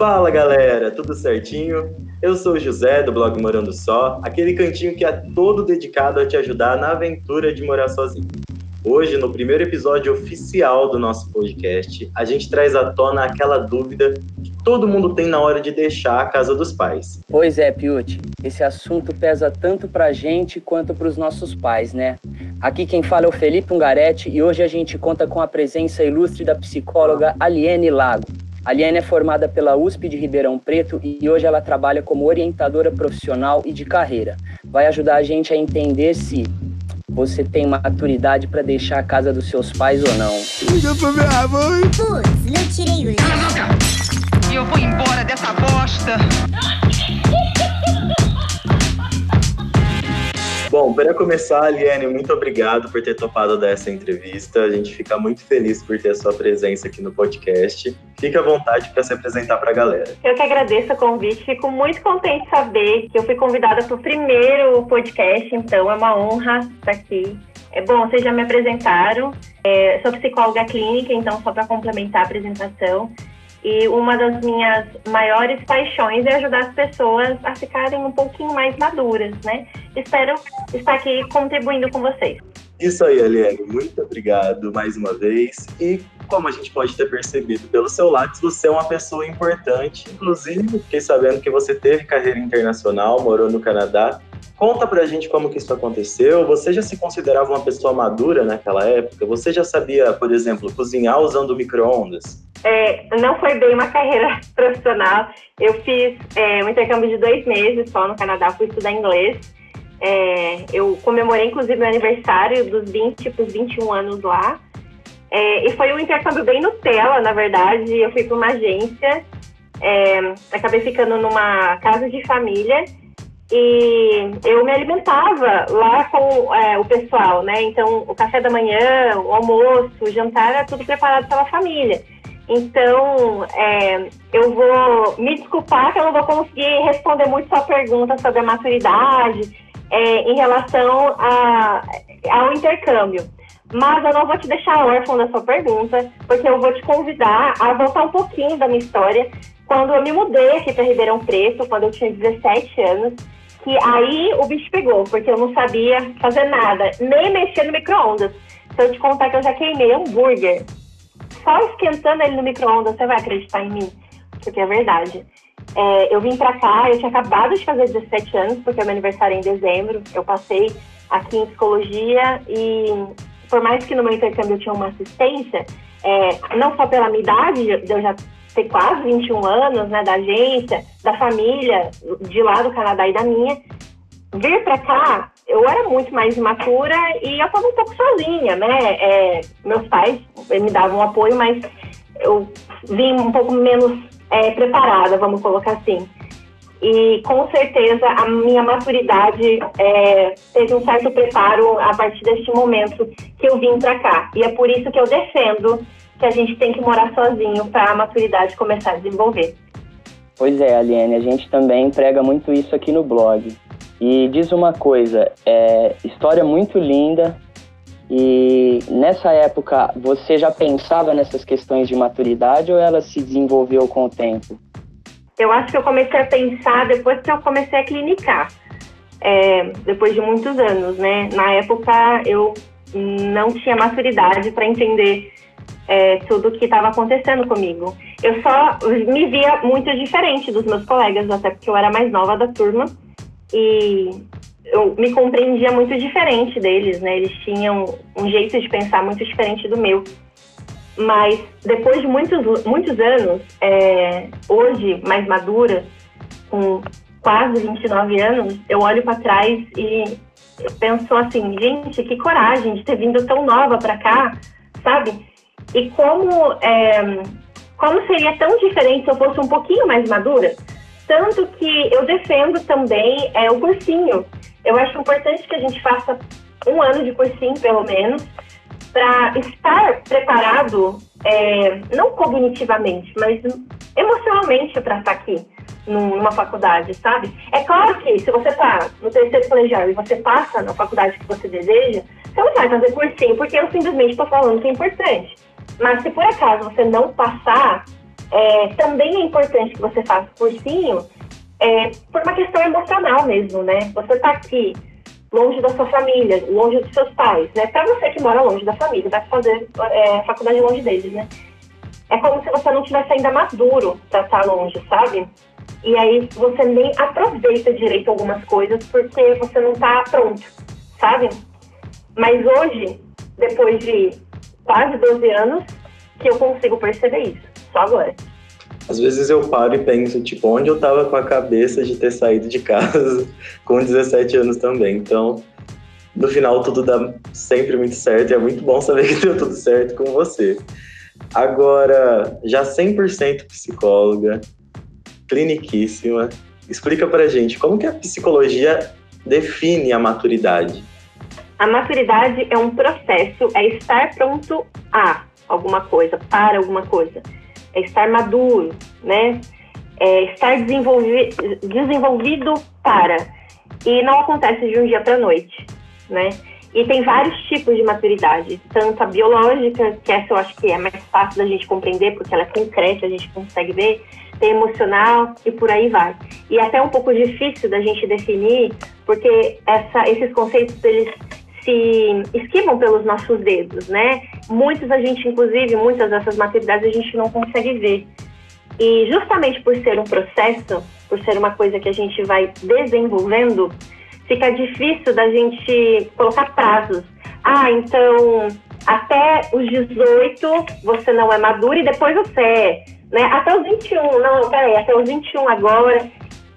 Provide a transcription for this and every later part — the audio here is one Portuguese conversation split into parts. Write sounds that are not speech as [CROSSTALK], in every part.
Fala galera, tudo certinho? Eu sou o José do blog Morando Só, aquele cantinho que é todo dedicado a te ajudar na aventura de morar sozinho. Hoje, no primeiro episódio oficial do nosso podcast, a gente traz à tona aquela dúvida que todo mundo tem na hora de deixar a casa dos pais. Pois é, Piuti, esse assunto pesa tanto pra gente quanto pros nossos pais, né? Aqui quem fala é o Felipe Ungaretti e hoje a gente conta com a presença ilustre da psicóloga Aliene Lago. A Liane é formada pela USP de Ribeirão Preto e hoje ela trabalha como orientadora profissional e de carreira. Vai ajudar a gente a entender se você tem maturidade para deixar a casa dos seus pais ou não. Liga pra minha mãe. Putz, não para começar, Liane, muito obrigado por ter topado dessa entrevista. A gente fica muito feliz por ter a sua presença aqui no podcast. Fique à vontade para se apresentar para a galera. Eu que agradeço o convite. Fico muito contente de saber que eu fui convidada para o primeiro podcast, então é uma honra estar aqui. É bom, vocês já me apresentaram. É, sou psicóloga clínica, então só para complementar a apresentação. E uma das minhas maiores paixões é ajudar as pessoas a ficarem um pouquinho mais maduras, né? Espero estar aqui contribuindo com vocês. Isso aí, Eliane. Muito obrigado mais uma vez. E como a gente pode ter percebido pelo seu Lattes, você é uma pessoa importante. Inclusive, fiquei sabendo que você teve carreira internacional, morou no Canadá. Conta pra gente como que isso aconteceu. Você já se considerava uma pessoa madura naquela época? Você já sabia, por exemplo, cozinhar usando micro-ondas? É, não foi bem uma [LAUGHS] carreira profissional. Eu fiz é, um intercâmbio de dois meses só no Canadá, fui estudar inglês. É, eu comemorei, inclusive, meu aniversário dos 20 para os 21 anos lá. É, e foi um intercâmbio bem Nutella, na verdade. Eu fui para uma agência, é, acabei ficando numa casa de família e eu me alimentava lá com é, o pessoal, né? Então, o café da manhã, o almoço, o jantar era tudo preparado pela família. Então, é, eu vou me desculpar que eu não vou conseguir responder muito sua pergunta sobre a maturidade é, em relação a, ao intercâmbio. Mas eu não vou te deixar órfão da sua pergunta, porque eu vou te convidar a voltar um pouquinho da minha história. Quando eu me mudei aqui para Ribeirão Preto, quando eu tinha 17 anos, que aí o bicho pegou, porque eu não sabia fazer nada, nem mexer no micro-ondas. Se eu te contar que eu já queimei hambúrguer, só esquentando ele no micro-ondas, você vai acreditar em mim? Porque é verdade. É, eu vim pra cá, eu tinha acabado de fazer 17 anos, porque é meu aniversário é em dezembro. Eu passei aqui em psicologia e, por mais que no meu intercâmbio eu tinha uma assistência, é, não só pela minha idade, de eu já ter quase 21 anos, né, da agência, da família, de lá do Canadá e da minha, vir para cá, eu era muito mais imatura e eu estava um pouco sozinha, né? É, meus pais me davam apoio, mas eu vim um pouco menos é, preparada, vamos colocar assim. E com certeza a minha maturidade é, teve um certo preparo a partir deste momento que eu vim para cá. E é por isso que eu defendo que a gente tem que morar sozinho para a maturidade começar a desenvolver. Pois é, Aliene, a gente também prega muito isso aqui no blog. E diz uma coisa, é história muito linda. E nessa época você já pensava nessas questões de maturidade ou ela se desenvolveu com o tempo? Eu acho que eu comecei a pensar depois que eu comecei a clinicar, é, depois de muitos anos, né? Na época eu não tinha maturidade para entender é, tudo o que estava acontecendo comigo. Eu só me via muito diferente dos meus colegas, até porque eu era mais nova da turma e eu me compreendia muito diferente deles, né? Eles tinham um jeito de pensar muito diferente do meu. Mas depois de muitos, muitos anos, é, hoje, mais madura, com quase 29 anos, eu olho para trás e penso assim, gente, que coragem de ter vindo tão nova para cá, sabe? E como, é, como seria tão diferente se eu fosse um pouquinho mais madura? Tanto que eu defendo também é, o cursinho. Eu acho importante que a gente faça um ano de cursinho, pelo menos, para estar preparado, é, não cognitivamente, mas emocionalmente para estar aqui numa faculdade, sabe? É claro que se você está no terceiro colegial e você passa na faculdade que você deseja, você não vai fazer cursinho, porque eu simplesmente estou falando que é importante. Mas se por acaso você não passar, é, também é importante que você faça cursinho é, por uma questão emocional mesmo, né? Você está aqui longe da sua família, longe dos seus pais, né? Para você que mora longe da família, vai fazer é, faculdade longe deles, né? É como se você não tivesse ainda maduro para estar tá longe, sabe? E aí você nem aproveita direito algumas coisas porque você não está pronto, sabe? Mas hoje, depois de quase 12 anos, que eu consigo perceber isso, só agora. Às vezes eu paro e penso, tipo, onde eu tava com a cabeça de ter saído de casa [LAUGHS] com 17 anos também. Então, no final tudo dá sempre muito certo e é muito bom saber que deu tudo certo com você. Agora, já 100% psicóloga, cliniquíssima, explica pra gente como que a psicologia define a maturidade. A maturidade é um processo, é estar pronto a alguma coisa, para alguma coisa é estar maduro, né? É estar desenvolvi desenvolvido para. E não acontece de um dia para a noite, né? E tem vários tipos de maturidade, tanto a biológica, que essa eu acho que é mais fácil da gente compreender, porque ela é concreta, a gente consegue ver, tem emocional e por aí vai. E é até um pouco difícil da gente definir, porque essa, esses conceitos eles se esquivam pelos nossos dedos, né? Muitos a gente, inclusive, muitas dessas maturidades a gente não consegue ver. E justamente por ser um processo, por ser uma coisa que a gente vai desenvolvendo, fica difícil da gente colocar prazos. Ah, então até os 18 você não é maduro e depois você é. Né? Até os 21, não, peraí, até os 21 agora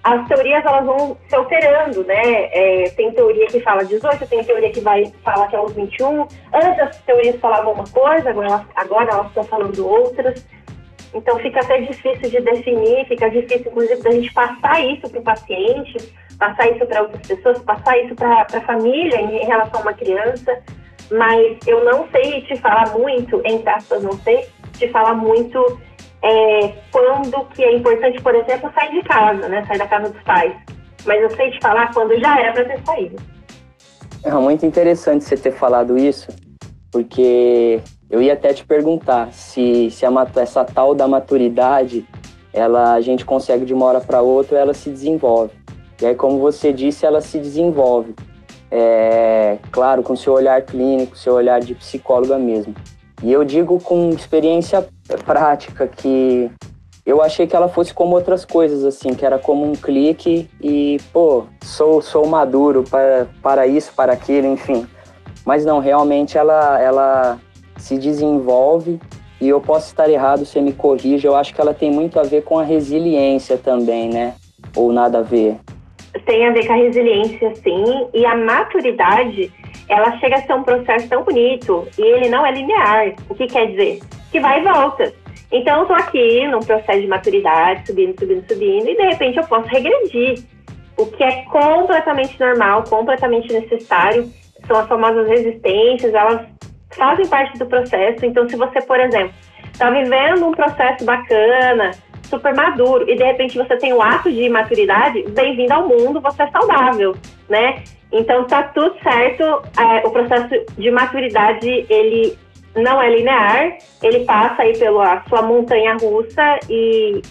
as teorias elas vão se alterando, né? É, tem teoria que fala 18, tem teoria que vai falar que é os 21. Antes as teorias falavam uma coisa, agora elas, agora elas estão falando outras. Então fica até difícil de definir, fica difícil, inclusive, da gente passar isso para o paciente, passar isso para outras pessoas, passar isso para a família em relação a uma criança. Mas eu não sei te falar muito, entre aspas, não sei te falar muito é, quando que é importante, por exemplo, sair de casa, né? Sair da casa dos pais. Mas eu sei te falar quando já era para ter saído. É muito interessante você ter falado isso, porque eu ia até te perguntar se, se a, essa tal da maturidade, ela a gente consegue de uma hora para outra, ela se desenvolve. E aí, como você disse, ela se desenvolve. É, claro, com seu olhar clínico, seu olhar de psicóloga mesmo. E eu digo com experiência prática que eu achei que ela fosse como outras coisas, assim, que era como um clique e, pô, sou, sou maduro para, para isso, para aquilo, enfim. Mas não, realmente ela, ela se desenvolve e eu posso estar errado, você me corrija, eu acho que ela tem muito a ver com a resiliência também, né? Ou nada a ver? Tem a ver com a resiliência, sim, e a maturidade ela chega a ser um processo tão bonito e ele não é linear. O que quer dizer? Que vai e volta. Então, eu tô aqui num processo de maturidade, subindo, subindo, subindo, e de repente eu posso regredir. O que é completamente normal, completamente necessário. São as famosas resistências, elas fazem parte do processo. Então, se você, por exemplo, está vivendo um processo bacana, super maduro, e de repente você tem um ato de maturidade, bem-vindo ao mundo, você é saudável, né? Então tá tudo certo. É, o processo de maturidade ele não é linear, ele passa aí pela sua montanha russa e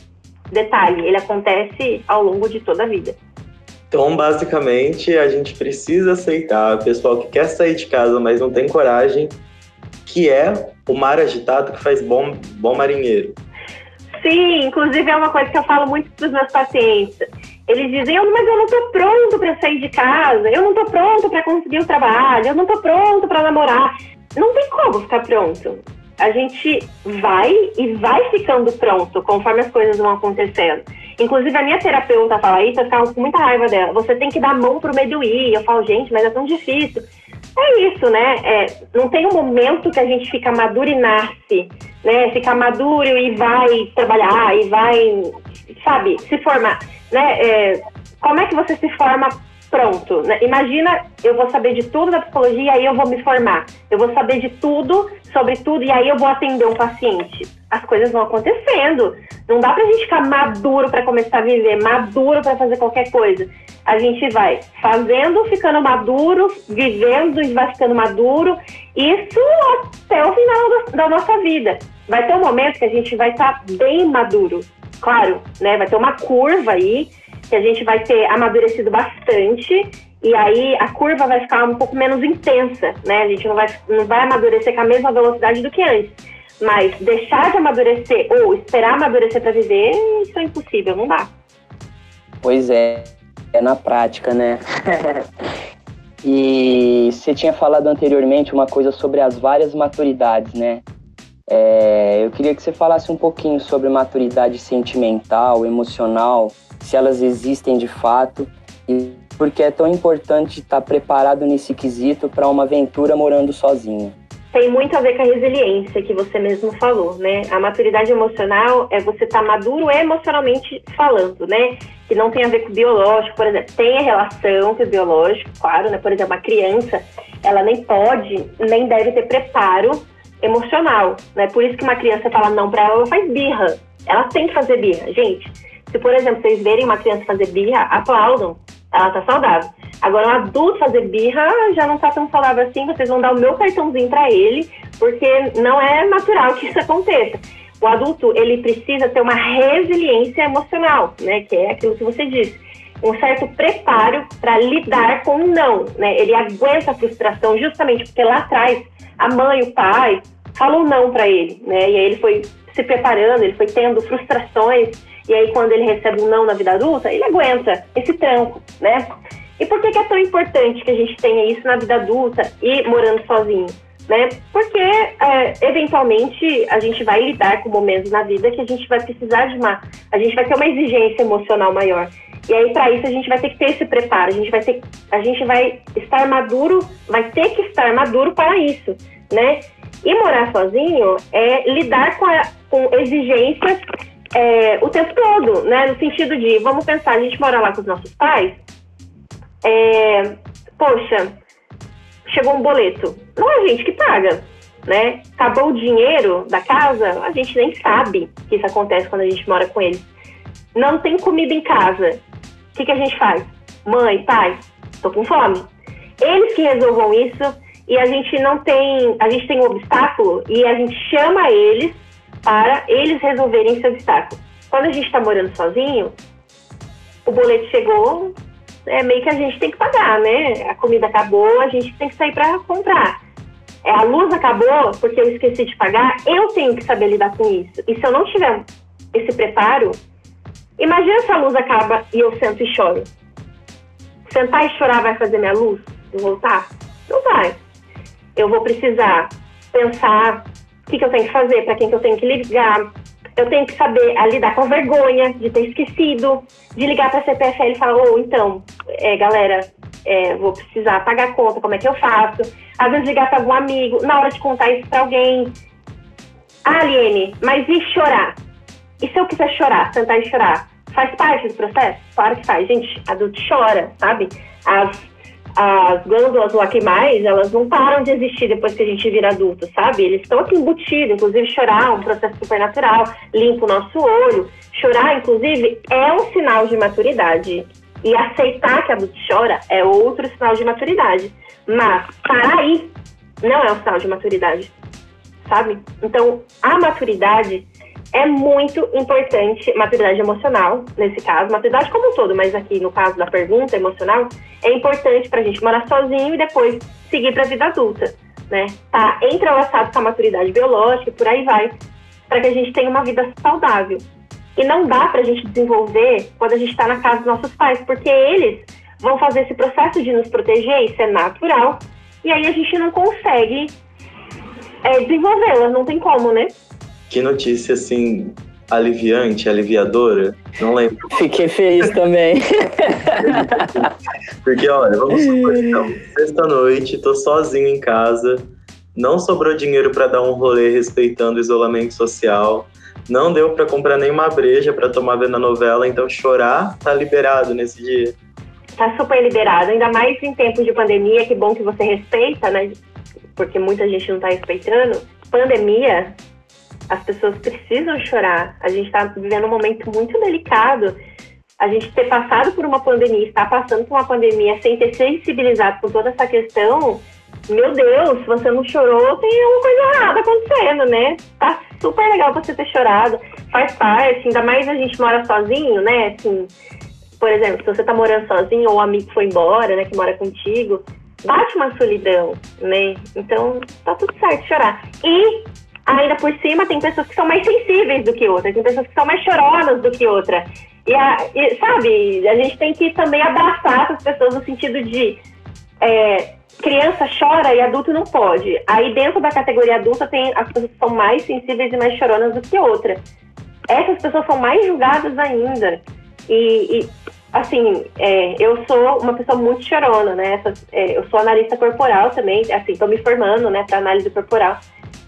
detalhe, ele acontece ao longo de toda a vida. Então, basicamente, a gente precisa aceitar o pessoal que quer sair de casa, mas não tem coragem, que é o mar agitado que faz bom, bom marinheiro. Sim, inclusive é uma coisa que eu falo muito para os meus pacientes. Eles dizem, mas eu não estou pronto para sair de casa, eu não estou pronto para conseguir o trabalho, eu não estou pronto para namorar. Não tem como ficar pronto. A gente vai e vai ficando pronto conforme as coisas vão acontecendo. Inclusive, a minha terapeuta fala isso, eu ficava com muita raiva dela. Você tem que dar mão pro medo ir. Eu falo, gente, mas é tão difícil. É isso, né? É, não tem um momento que a gente fica maduro e nasce, né? Fica maduro e vai trabalhar e vai, sabe, se formar, né? É, como é que você se forma pronto? Né? Imagina, eu vou saber de tudo da psicologia e aí eu vou me formar. Eu vou saber de tudo, sobre tudo, e aí eu vou atender um paciente. As coisas vão acontecendo. Não dá pra gente ficar maduro para começar a viver, maduro para fazer qualquer coisa a gente vai fazendo, ficando maduro, vivendo e vai ficando maduro, isso até o final da nossa vida. vai ter um momento que a gente vai estar tá bem maduro. Claro, né? Vai ter uma curva aí que a gente vai ter amadurecido bastante e aí a curva vai ficar um pouco menos intensa, né? A gente não vai, não vai amadurecer com a mesma velocidade do que antes. Mas deixar de amadurecer ou esperar amadurecer para viver, isso é impossível, não dá. Pois é, é na prática, né? [LAUGHS] e você tinha falado anteriormente uma coisa sobre as várias maturidades, né? É, eu queria que você falasse um pouquinho sobre maturidade sentimental, emocional, se elas existem de fato e por que é tão importante estar preparado nesse quesito para uma aventura morando sozinho tem muito a ver com a resiliência que você mesmo falou, né? A maturidade emocional é você estar tá maduro emocionalmente falando, né? Que não tem a ver com o biológico, por exemplo. Tem a relação com o biológico, claro, né? Por exemplo, a criança, ela nem pode, nem deve ter preparo emocional, né? Por isso que uma criança fala não para ela, ela faz birra. Ela tem que fazer birra. Gente, se por exemplo, vocês verem uma criança fazer birra, aplaudam. Ela tá saudável. Agora, um adulto fazer birra já não tá tão saudável assim. Vocês vão dar o meu cartãozinho para ele, porque não é natural que isso aconteça. O adulto, ele precisa ter uma resiliência emocional, né? Que é aquilo que você disse. Um certo preparo para lidar com o não, né? Ele aguenta a frustração justamente porque lá atrás a mãe, o pai, falou não para ele, né? E aí ele foi se preparando, ele foi tendo frustrações, e aí quando ele recebe um não na vida adulta, ele aguenta esse tranco, né? E por que, que é tão importante que a gente tenha isso na vida adulta e morando sozinho? Né? Porque é, eventualmente a gente vai lidar com momentos na vida que a gente vai precisar de uma, a gente vai ter uma exigência emocional maior. E aí para isso a gente vai ter que ter esse preparo, a gente vai ter, a gente vai estar maduro, vai ter que estar maduro para isso, né? E morar sozinho é lidar com, a, com exigências é, o tempo todo, né? No sentido de, vamos pensar, a gente mora lá com os nossos pais, é, poxa, chegou um boleto. Não é a gente que paga, né? Acabou o dinheiro da casa, a gente nem sabe que isso acontece quando a gente mora com eles. Não tem comida em casa. O que, que a gente faz? Mãe, pai, tô com fome. Eles que resolvam isso e a gente não tem, a gente tem um obstáculo e a gente chama eles para eles resolverem esse obstáculo. Quando a gente está morando sozinho, o boleto chegou, é meio que a gente tem que pagar, né? A comida acabou, a gente tem que sair para comprar. É, a luz acabou porque eu esqueci de pagar, eu tenho que saber lidar com isso. E se eu não tiver esse preparo, imagina se a luz acaba e eu sento e choro. Sentar e chorar vai fazer minha luz voltar? Não vai. Eu vou precisar pensar o que, que eu tenho que fazer, para quem que eu tenho que ligar, eu tenho que saber a lidar com a vergonha de ter esquecido, de ligar para a CPFL e falar, ô, oh, então, é, galera, é, vou precisar pagar a conta, como é que eu faço? Às vezes ligar para algum amigo, na hora de contar isso para alguém. Ah, Aliene, mas e chorar? E se eu quiser chorar, tentar e chorar? Faz parte do processo? Claro que faz. Gente, adulto chora, sabe? As as glândulas lacrimais, elas não param de existir depois que a gente vira adulto, sabe? Eles estão aqui embutidos, inclusive chorar é um processo supernatural, limpa o nosso olho. Chorar, inclusive, é um sinal de maturidade. E aceitar que adulto chora é outro sinal de maturidade. Mas parar aí não é um sinal de maturidade, sabe? Então, a maturidade é muito importante, maturidade emocional, nesse caso, maturidade como um todo, mas aqui no caso da pergunta emocional, é importante para a gente morar sozinho e depois seguir para a vida adulta, né? Tá entrelaçado com a maturidade biológica e por aí vai, para que a gente tenha uma vida saudável. E não dá para a gente desenvolver quando a gente está na casa dos nossos pais, porque eles vão fazer esse processo de nos proteger, isso é natural, e aí a gente não consegue é, desenvolvê-la, não tem como, né? Que notícia, assim, aliviante, aliviadora. Não lembro. Fiquei feliz também. [LAUGHS] Porque, olha, vamos supor, então, sexta-noite, tô sozinho em casa, não sobrou dinheiro para dar um rolê respeitando o isolamento social, não deu para comprar nenhuma breja para tomar vendo a novela, então chorar tá liberado nesse dia. Tá super liberado, ainda mais em tempos de pandemia, que bom que você respeita, né? Porque muita gente não tá respeitando. Pandemia as pessoas precisam chorar. A gente está vivendo um momento muito delicado. A gente ter passado por uma pandemia, estar passando por uma pandemia sem ter sensibilizado com toda essa questão, meu Deus, se você não chorou, tem alguma coisa errada acontecendo, né? Tá super legal você ter chorado, faz parte, ainda mais a gente mora sozinho, né? Assim, por exemplo, se você tá morando sozinho ou o amigo foi embora, né, que mora contigo, bate uma solidão, né? Então, tá tudo certo chorar. E ainda por cima tem pessoas que são mais sensíveis do que outras, tem pessoas que são mais choronas do que outra. E, e sabe, a gente tem que também abraçar essas pessoas no sentido de é, criança chora e adulto não pode. Aí dentro da categoria adulta tem as pessoas que são mais sensíveis e mais choronas do que outra. Essas pessoas são mais julgadas ainda. E, e assim, é, eu sou uma pessoa muito chorona, né? Essas, é, eu sou analista corporal também, assim, tô me formando, né, para análise corporal.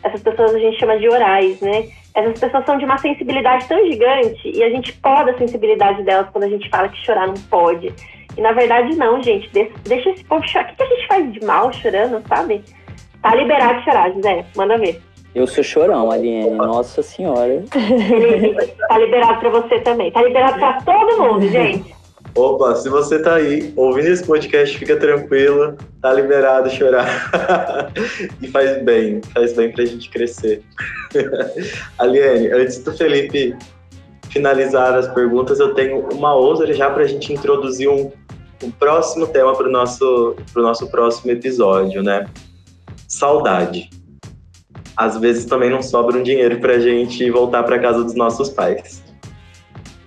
Essas pessoas a gente chama de orais, né? Essas pessoas são de uma sensibilidade tão gigante e a gente poda a sensibilidade delas quando a gente fala que chorar não pode. E na verdade, não, gente. Deixa esse povo chorar. O que a gente faz de mal chorando, sabe? Tá liberado de chorar, José. Manda ver. Eu sou chorão, Aliene. Nossa Senhora. tá liberado pra você também. Tá liberado pra todo mundo, gente. Opa, se você tá aí ouvindo esse podcast, fica tranquilo, tá liberado chorar. [LAUGHS] e faz bem, faz bem pra gente crescer. [LAUGHS] Aliene, antes do Felipe finalizar as perguntas, eu tenho uma outra já pra gente introduzir um, um próximo tema pro nosso, pro nosso próximo episódio, né? Saudade. Às vezes também não sobra um dinheiro pra gente voltar pra casa dos nossos pais.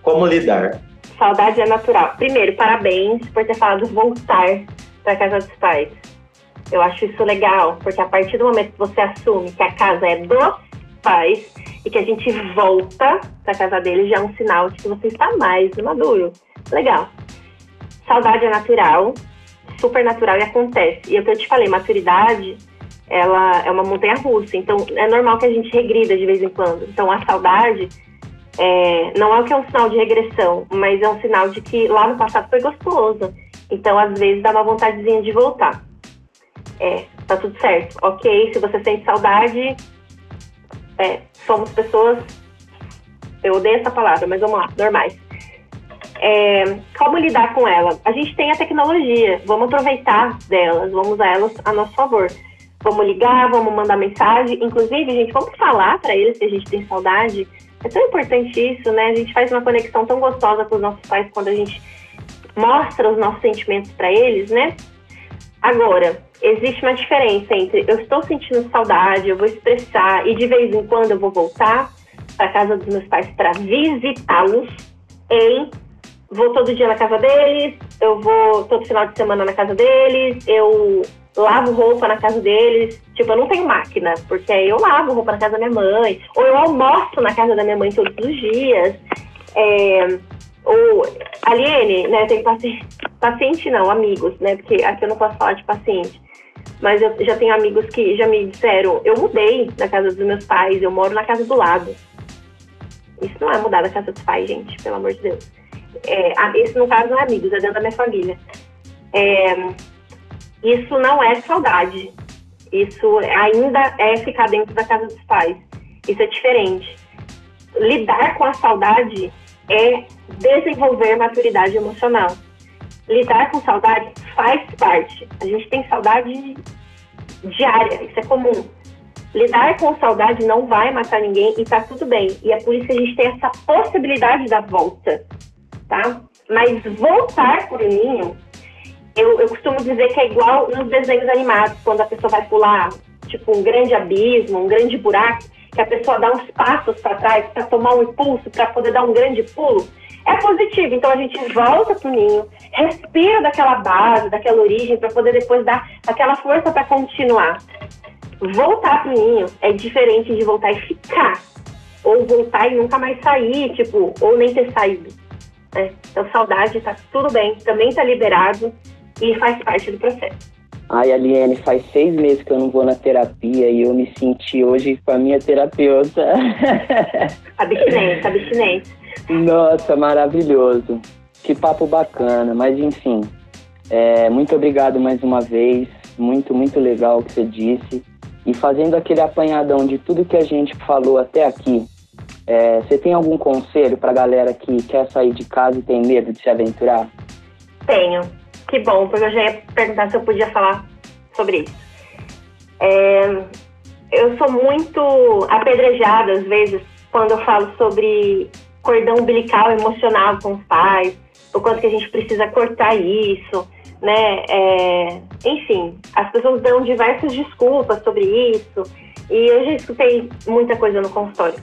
Como lidar? Saudade é natural. Primeiro, parabéns por ter falado voltar para casa dos pais. Eu acho isso legal, porque a partir do momento que você assume que a casa é dos pais e que a gente volta para casa deles, já é um sinal de que você está mais maduro. Legal. Saudade é natural, super natural e acontece. E é o que eu te falei, maturidade, ela é uma montanha russa. Então, é normal que a gente regrida de vez em quando. Então, a saudade é, não é o que é um sinal de regressão, mas é um sinal de que lá no passado foi gostoso. Então, às vezes, dá uma vontadezinha de voltar. É, tá tudo certo. Ok, se você sente saudade, é, somos pessoas. Eu odeio essa palavra, mas vamos lá, normais. É, como lidar com ela? A gente tem a tecnologia, vamos aproveitar delas, vamos usar elas a nosso favor. Vamos ligar, vamos mandar mensagem. Inclusive, gente, vamos falar para eles que a gente tem saudade é tão importante isso, né? A gente faz uma conexão tão gostosa com os nossos pais quando a gente mostra os nossos sentimentos para eles, né? Agora, existe uma diferença entre eu estou sentindo saudade, eu vou expressar e de vez em quando eu vou voltar para casa dos meus pais para visitá-los, em vou todo dia na casa deles, eu vou todo final de semana na casa deles, eu lavo roupa na casa deles. Tipo, eu não tenho máquina, porque aí eu lavo roupa na casa da minha mãe, ou eu almoço na casa da minha mãe todos os dias. É, ou, Aliene, né, tem paciente, paciente não, amigos, né, porque aqui eu não posso falar de paciente. Mas eu já tenho amigos que já me disseram, eu mudei da casa dos meus pais, eu moro na casa do lado. Isso não é mudar da casa dos pais, gente, pelo amor de Deus. É, esse, no caso, não é amigos, é dentro da minha família. É, isso não é saudade. Isso ainda é ficar dentro da casa dos pais. Isso é diferente. Lidar com a saudade é desenvolver maturidade emocional. Lidar com saudade faz parte. A gente tem saudade diária, isso é comum. Lidar com saudade não vai matar ninguém e tá tudo bem. E é por isso que a gente tem essa possibilidade da volta, tá? Mas voltar pro ninho eu, eu costumo dizer que é igual nos desenhos animados, quando a pessoa vai pular, tipo, um grande abismo, um grande buraco, que a pessoa dá uns passos para trás para tomar um impulso, para poder dar um grande pulo. É positivo, então a gente volta pro ninho, respira daquela base, daquela origem, para poder depois dar aquela força para continuar. Voltar pro ninho é diferente de voltar e ficar, ou voltar e nunca mais sair, tipo, ou nem ter saído. Né? Então, saudade, tá tudo bem, também tá liberado e faz parte do processo. Ai, Aliene, faz seis meses que eu não vou na terapia e eu me senti hoje com a minha terapeuta. [LAUGHS] Abstinência, abstinência. Nossa, maravilhoso. Que papo bacana, mas enfim. É, muito obrigado mais uma vez. Muito, muito legal o que você disse. E fazendo aquele apanhadão de tudo que a gente falou até aqui, é, você tem algum conselho para a galera que quer sair de casa e tem medo de se aventurar? Tenho. Que bom, porque eu já ia perguntar se eu podia falar sobre isso. É, eu sou muito apedrejada às vezes quando eu falo sobre cordão umbilical emocional com os pais, o quanto que a gente precisa cortar isso, né? É, enfim, as pessoas dão diversas desculpas sobre isso e eu já escutei muita coisa no consultório.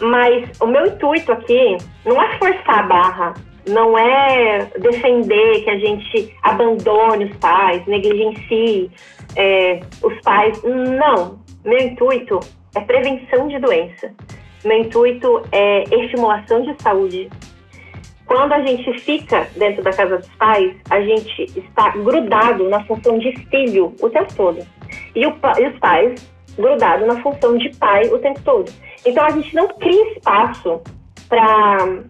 Mas o meu intuito aqui não é forçar a barra, não é defender que a gente abandone os pais, negligencie é, os pais. Não. Meu intuito é prevenção de doença. Meu intuito é estimulação de saúde. Quando a gente fica dentro da casa dos pais, a gente está grudado na função de filho o tempo todo. E, o, e os pais grudado na função de pai o tempo todo. Então a gente não cria espaço para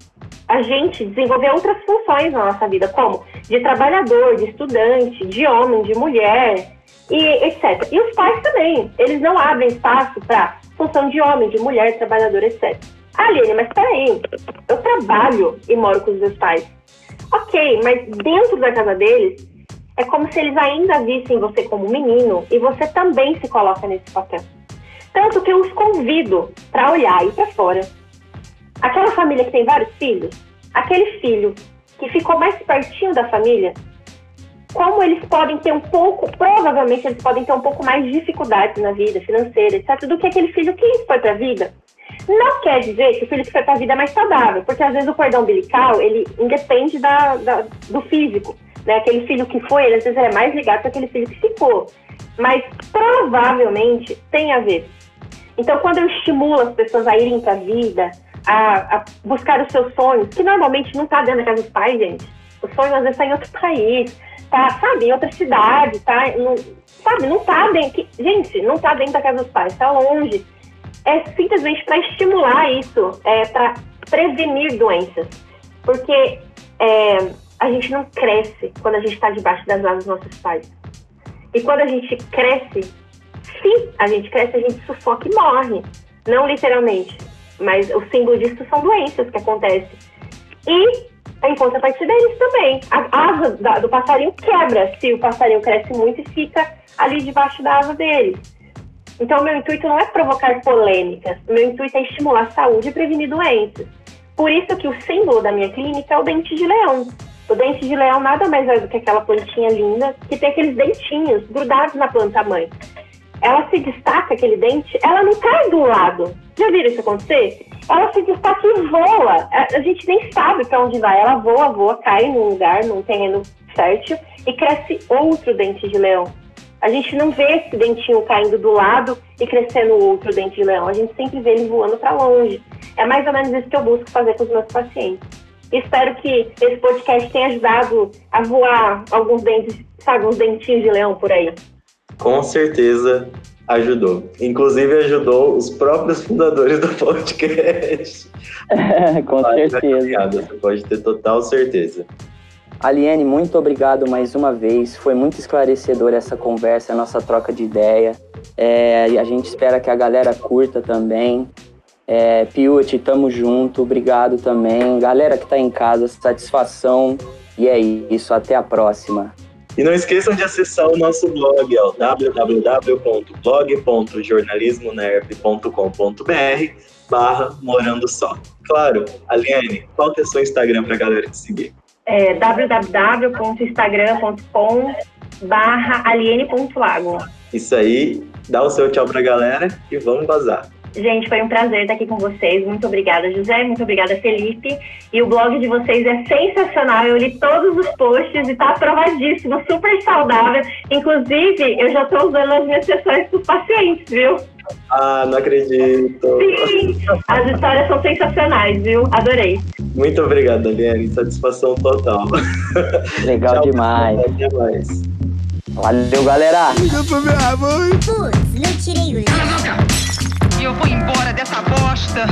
a gente desenvolver outras funções na nossa vida, como de trabalhador, de estudante, de homem, de mulher, e etc. E os pais também, eles não abrem espaço para função de homem, de mulher, trabalhador, etc. Ah, Aline, mas peraí, eu trabalho e moro com os meus pais. Ok, mas dentro da casa deles, é como se eles ainda vissem você como menino e você também se coloca nesse papel. Tanto que eu os convido para olhar e para fora Aquela família que tem vários filhos, aquele filho que ficou mais pertinho da família, como eles podem ter um pouco, provavelmente eles podem ter um pouco mais de dificuldades na vida financeira, etc., do que aquele filho que foi para a vida. Não quer dizer que o filho que foi para a vida é mais saudável, porque às vezes o cordão umbilical, ele independe da, da, do físico. Né? Aquele filho que foi, ele, às vezes é mais ligado para aquele filho que ficou. Mas provavelmente tem a ver. Então, quando eu estimulo as pessoas a irem para a vida, a, a buscar os seus sonhos, que normalmente não está dentro da casa dos pais, gente. O sonho às vezes está em outro país, tá, sabe, em outra cidade, tá? Não, sabe, não tá dentro. Gente, não tá dentro da casa dos pais, tá longe. É simplesmente para estimular isso, é para prevenir doenças. Porque é, a gente não cresce quando a gente está debaixo das asas dos nossos pais. E quando a gente cresce, sim, a gente cresce, a gente sufoca e morre. Não literalmente, mas o símbolo disso são doenças que acontecem. E, em contrapartida, eles também. A asa da, do passarinho quebra se o passarinho cresce muito e fica ali debaixo da asa dele. Então, meu intuito não é provocar polêmicas, meu intuito é estimular a saúde e prevenir doenças. Por isso que o símbolo da minha clínica é o dente de leão. O dente de leão nada mais é do que aquela plantinha linda que tem aqueles dentinhos grudados na planta mãe ela se destaca, aquele dente, ela não cai do lado. Já viram isso acontecer? Ela se destaca e voa. A, gente nem sabe para onde vai. Ela voa, voa, cai num lugar, num terreno fértil e cresce outro dente de leão. A gente não vê esse dentinho caindo do lado e crescendo outro dente de leão. A gente sempre vê ele voando para longe. É mais ou menos isso que eu busco fazer com os meus pacientes. Espero que esse podcast tenha ajudado a voar alguns dentes, sabe, uns dentinhos de leão por aí com certeza ajudou. Inclusive ajudou os próprios fundadores do [LAUGHS] podcast. [LAUGHS] com certeza. Você pode ter total certeza. Aliene, muito obrigado mais uma vez. Foi muito esclarecedor essa conversa, a nossa troca de ideia. É, a gente espera que a galera curta também. É, Piuti, tamo junto. Obrigado também. Galera que tá em casa, satisfação. E é isso. Até a próxima. E não esqueçam de acessar o nosso blog, é www.blog.jornalismonerp.com.br barra Morando Só. Claro, Aliane, qual que é o seu Instagram para a galera te seguir? É www.instagram.com barra aliene.lago. Isso aí, dá o seu tchau para a galera e vamos vazar. Gente, foi um prazer estar aqui com vocês. Muito obrigada, José. Muito obrigada, Felipe. E o blog de vocês é sensacional. Eu li todos os posts e está aprovadíssimo, super saudável. Inclusive, eu já estou usando as minhas sessões para os pacientes, viu? Ah, não acredito. Sim, as histórias são sensacionais, viu? Adorei. Muito obrigado, Daniele. Satisfação total. Legal Tchau, demais. Até mais. Valeu, galera. Liga pra minha mãe. Putz, não tirei o e eu vou embora dessa bosta.